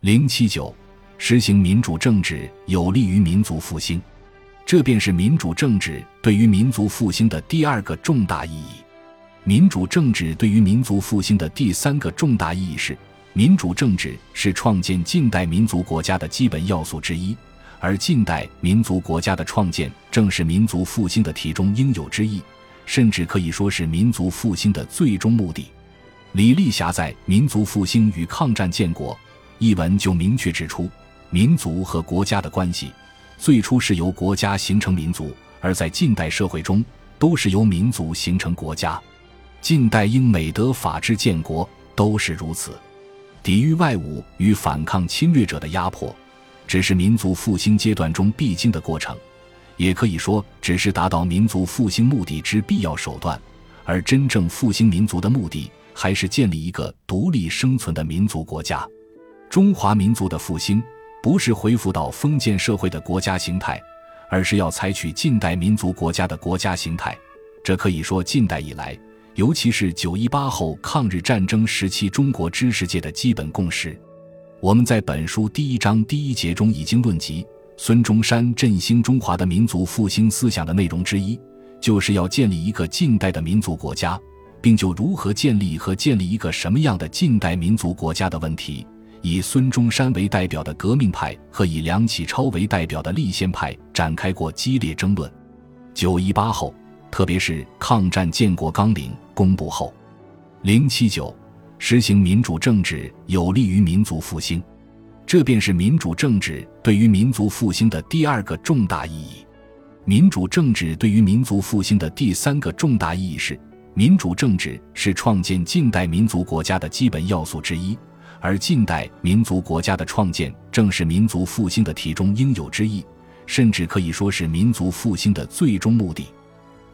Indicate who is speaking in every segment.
Speaker 1: 零七九，实行民主政治有利于民族复兴，这便是民主政治对于民族复兴的第二个重大意义。民主政治对于民族复兴的第三个重大意义是，民主政治是创建近代民族国家的基本要素之一，而近代民族国家的创建正是民族复兴的题中应有之义，甚至可以说是民族复兴的最终目的。李立霞在《民族复兴与抗战建国》。一文就明确指出，民族和国家的关系，最初是由国家形成民族，而在近代社会中，都是由民族形成国家。近代英美德法治建国都是如此。抵御外侮与反抗侵略者的压迫，只是民族复兴阶段中必经的过程，也可以说只是达到民族复兴目的之必要手段。而真正复兴民族的目的，还是建立一个独立生存的民族国家。中华民族的复兴，不是恢复到封建社会的国家形态，而是要采取近代民族国家的国家形态。这可以说近代以来，尤其是九一八后抗日战争时期中国知识界的基本共识。我们在本书第一章第一节中已经论及，孙中山振兴中华的民族复兴思想的内容之一，就是要建立一个近代的民族国家，并就如何建立和建立一个什么样的近代民族国家的问题。以孙中山为代表的革命派和以梁启超为代表的立宪派展开过激烈争论。九一八后，特别是抗战建国纲领公布后，零七九实行民主政治有利于民族复兴，这便是民主政治对于民族复兴的第二个重大意义。民主政治对于民族复兴的第三个重大意义是，民主政治是创建近代民族国家的基本要素之一。而近代民族国家的创建，正是民族复兴的题中应有之义，甚至可以说是民族复兴的最终目的。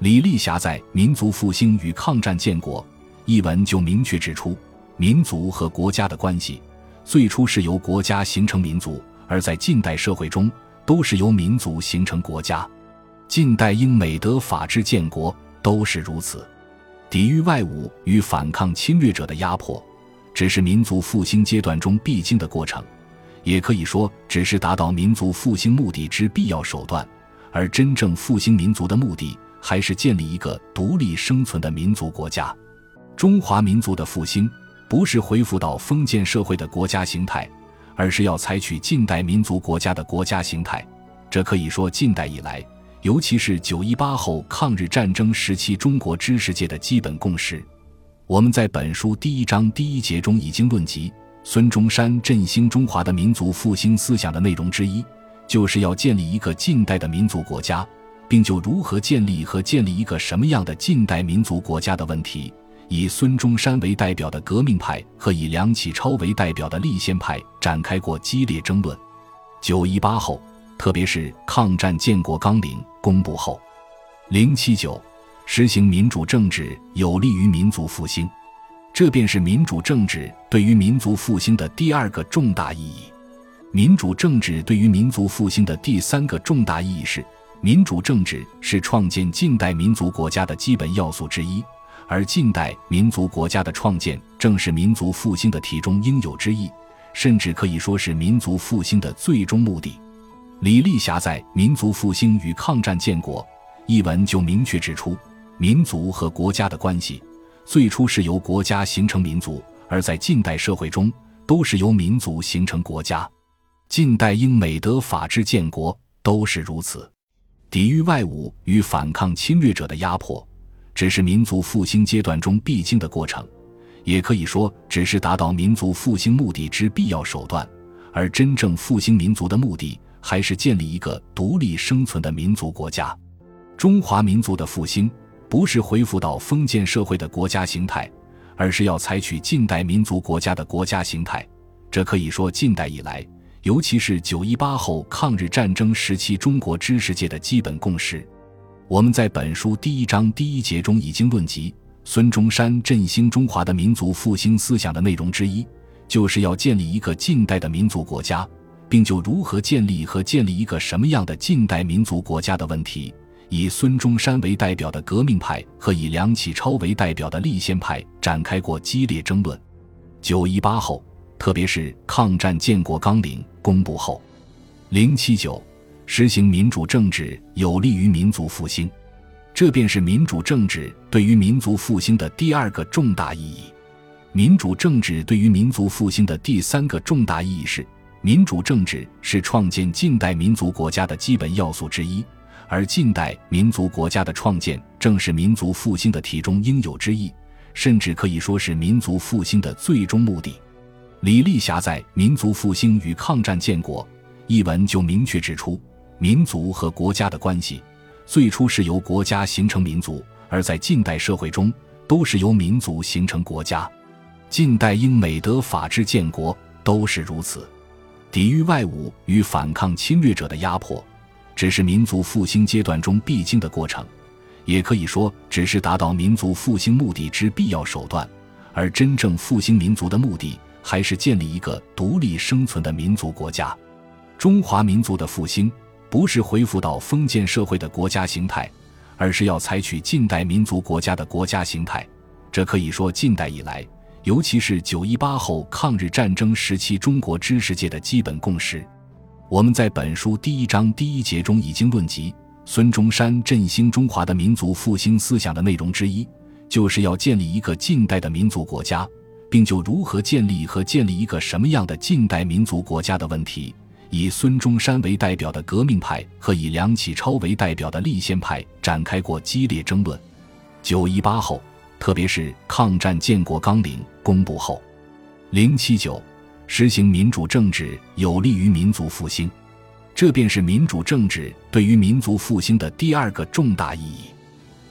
Speaker 1: 李立霞在《民族复兴与抗战建国》一文就明确指出，民族和国家的关系，最初是由国家形成民族，而在近代社会中，都是由民族形成国家。近代英美德法治建国都是如此。抵御外侮与反抗侵略者的压迫。只是民族复兴阶段中必经的过程，也可以说只是达到民族复兴目的之必要手段。而真正复兴民族的目的，还是建立一个独立生存的民族国家。中华民族的复兴，不是恢复到封建社会的国家形态，而是要采取近代民族国家的国家形态。这可以说近代以来，尤其是九一八后抗日战争时期中国知识界的基本共识。我们在本书第一章第一节中已经论及，孙中山振兴中华的民族复兴思想的内容之一，就是要建立一个近代的民族国家，并就如何建立和建立一个什么样的近代民族国家的问题，以孙中山为代表的革命派和以梁启超为代表的立宪派展开过激烈争论。九一八后，特别是抗战建国纲领公布后，零七九。实行民主政治有利于民族复兴，这便是民主政治对于民族复兴的第二个重大意义。民主政治对于民族复兴的第三个重大意义是，民主政治是创建近代民族国家的基本要素之一，而近代民族国家的创建正是民族复兴的题中应有之义，甚至可以说是民族复兴的最终目的。李立霞在《民族复兴与抗战建国》一文就明确指出。民族和国家的关系，最初是由国家形成民族，而在近代社会中，都是由民族形成国家。近代英美德法治建国都是如此。抵御外侮与反抗侵略者的压迫，只是民族复兴阶段中必经的过程，也可以说只是达到民族复兴目的之必要手段。而真正复兴民族的目的，还是建立一个独立生存的民族国家。中华民族的复兴。不是恢复到封建社会的国家形态，而是要采取近代民族国家的国家形态。这可以说近代以来，尤其是九一八后抗日战争时期中国知识界的基本共识。我们在本书第一章第一节中已经论及，孙中山振兴中华的民族复兴思想的内容之一，就是要建立一个近代的民族国家，并就如何建立和建立一个什么样的近代民族国家的问题。以孙中山为代表的革命派和以梁启超为代表的立宪派展开过激烈争论。九一八后，特别是抗战建国纲领公布后，零七九实行民主政治有利于民族复兴，这便是民主政治对于民族复兴的第二个重大意义。民主政治对于民族复兴的第三个重大意义是，民主政治是创建近代民族国家的基本要素之一，而近代民族国家的创建正是民族复兴的题中应有之义，甚至可以说是民族复兴的最终目的。李立霞在《民族复兴与抗战建国》一文就明确指出，民族和国家的关系最初是由国家形成民族，而在近代社会中都是由民族形成国家。近代英美德法治建国都是如此。抵御外侮与反抗侵略者的压迫，只是民族复兴阶段中必经的过程，也可以说只是达到民族复兴目的之必要手段。而真正复兴民族的目的。还是建立一个独立生存的民族国家。中华民族的复兴不是恢复到封建社会的国家形态，而是要采取近代民族国家的国家形态。这可以说近代以来，尤其是九一八后抗日战争时期中国知识界的基本共识。我们在本书第一章第一节中已经论及，孙中山振兴中华的民族复兴思想的内容之一，就是要建立一个近代的民族国家。并就如何建立和建立一个什么样的近代民族国家的问题，以孙中山为代表的革命派和以梁启超为代表的立宪派展开过激烈争论。九一八后，特别是抗战建国纲领公布后，零七九实行民主政治有利于民族复兴，这便是民主政治对于民族复兴的第二个重大意义。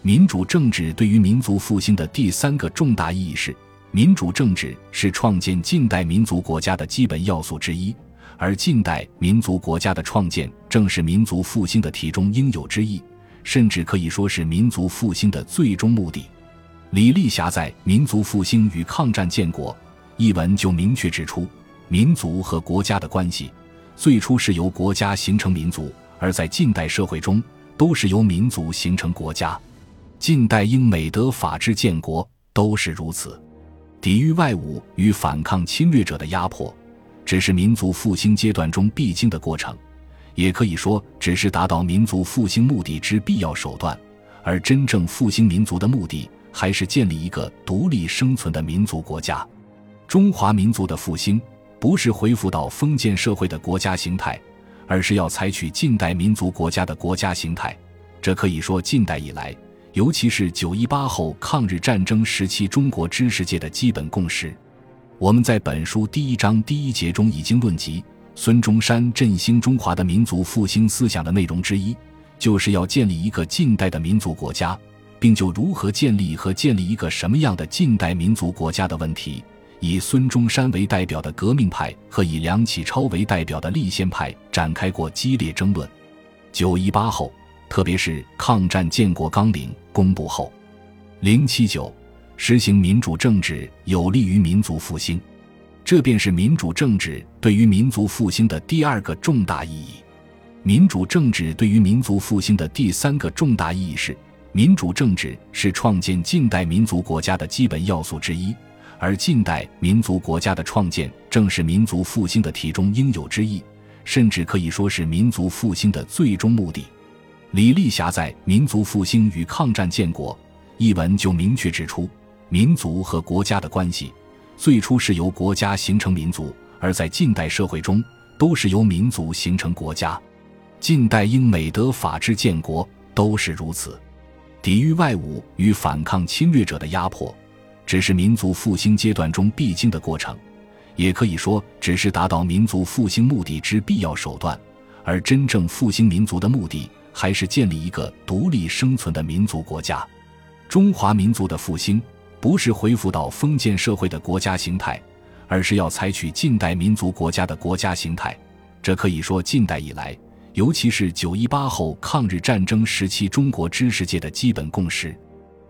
Speaker 1: 民主政治对于民族复兴的第三个重大意义是。民主政治是创建近代民族国家的基本要素之一，而近代民族国家的创建正是民族复兴的题中应有之义，甚至可以说是民族复兴的最终目的。李立霞在《民族复兴与抗战建国》一文就明确指出，民族和国家的关系最初是由国家形成民族，而在近代社会中都是由民族形成国家。近代英美德法治建国都是如此。抵御外侮与反抗侵略者的压迫，只是民族复兴阶段中必经的过程，也可以说只是达到民族复兴目的之必要手段。而真正复兴民族的目的，还是建立一个独立生存的民族国家。中华民族的复兴不是恢复到封建社会的国家形态，而是要采取近代民族国家的国家形态。这可以说近代以来。尤其是九一八后抗日战争时期中国知识界的基本共识，我们在本书第一章第一节中已经论及，孙中山振兴中华的民族复兴思想的内容之一，就是要建立一个近代的民族国家，并就如何建立和建立一个什么样的近代民族国家的问题，以孙中山为代表的革命派和以梁启超为代表的立宪派展开过激烈争论。九一八后。特别是抗战建国纲领公布后，零七九实行民主政治有利于民族复兴，这便是民主政治对于民族复兴的第二个重大意义。民主政治对于民族复兴的第三个重大意义是，民主政治是创建近代民族国家的基本要素之一，而近代民族国家的创建正是民族复兴的题中应有之义，甚至可以说是民族复兴的最终目的。李立霞在《民族复兴与抗战建国》一文就明确指出，民族和国家的关系最初是由国家形成民族，而在近代社会中都是由民族形成国家。近代英美德法治建国都是如此。抵御外侮与反抗侵略者的压迫，只是民族复兴阶段中必经的过程，也可以说只是达到民族复兴目的之必要手段。而真正复兴民族的目的。还是建立一个独立生存的民族国家。中华民族的复兴不是恢复到封建社会的国家形态，而是要采取近代民族国家的国家形态。这可以说近代以来，尤其是九一八后抗日战争时期中国知识界的基本共识。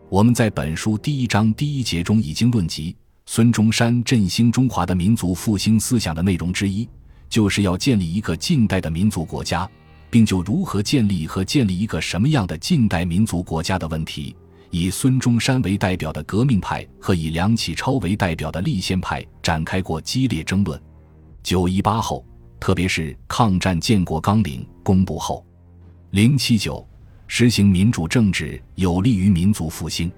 Speaker 1: 我们在本书第一章第一节中已经论及，孙中山振兴中华的民族复兴思想的内容之一，就是要建立一个近代的民族国家。并就如何建立和建立一个什么样的近代民族国家的问题，以孙中山为代表的革命派和以梁启超为代表的立宪派展开过激烈争论。九一八后，特别是抗战建国纲领公布后，零七九实行民主政治有利于民族复兴，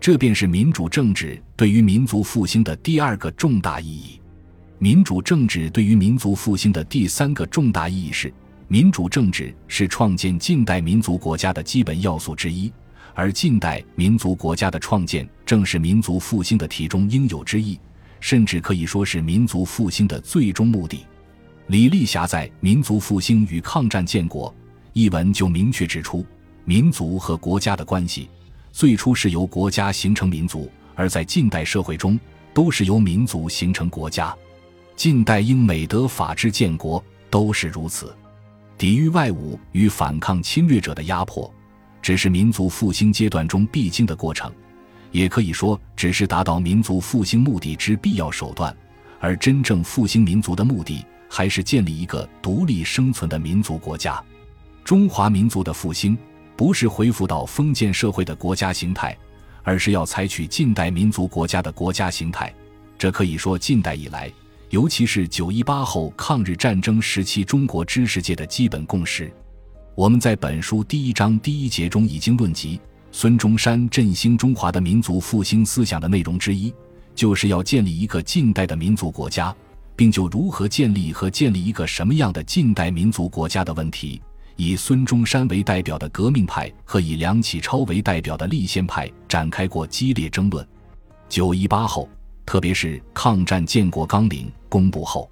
Speaker 1: 这便是民主政治对于民族复兴的第二个重大意义。民主政治对于民族复兴的第三个重大意义是。民主政治是创建近代民族国家的基本要素之一，而近代民族国家的创建正是民族复兴的题中应有之义，甚至可以说是民族复兴的最终目的。李立霞在《民族复兴与抗战建国》一文就明确指出，民族和国家的关系最初是由国家形成民族，而在近代社会中都是由民族形成国家。近代英美德法治建国都是如此。抵御外侮与反抗侵略者的压迫，只是民族复兴阶段中必经的过程，也可以说只是达到民族复兴目的之必要手段。而真正复兴民族的目的，还是建立一个独立生存的民族国家。中华民族的复兴，不是恢复到封建社会的国家形态，而是要采取近代民族国家的国家形态。这可以说近代以来。尤其是九一八后抗日战争时期，中国知识界的基本共识。我们在本书第一章第一节中已经论及，孙中山振兴中华的民族复兴思想的内容之一，就是要建立一个近代的民族国家，并就如何建立和建立一个什么样的近代民族国家的问题，以孙中山为代表的革命派和以梁启超为代表的立宪派展开过激烈争论。九一八后。特别是抗战建国纲领公布后。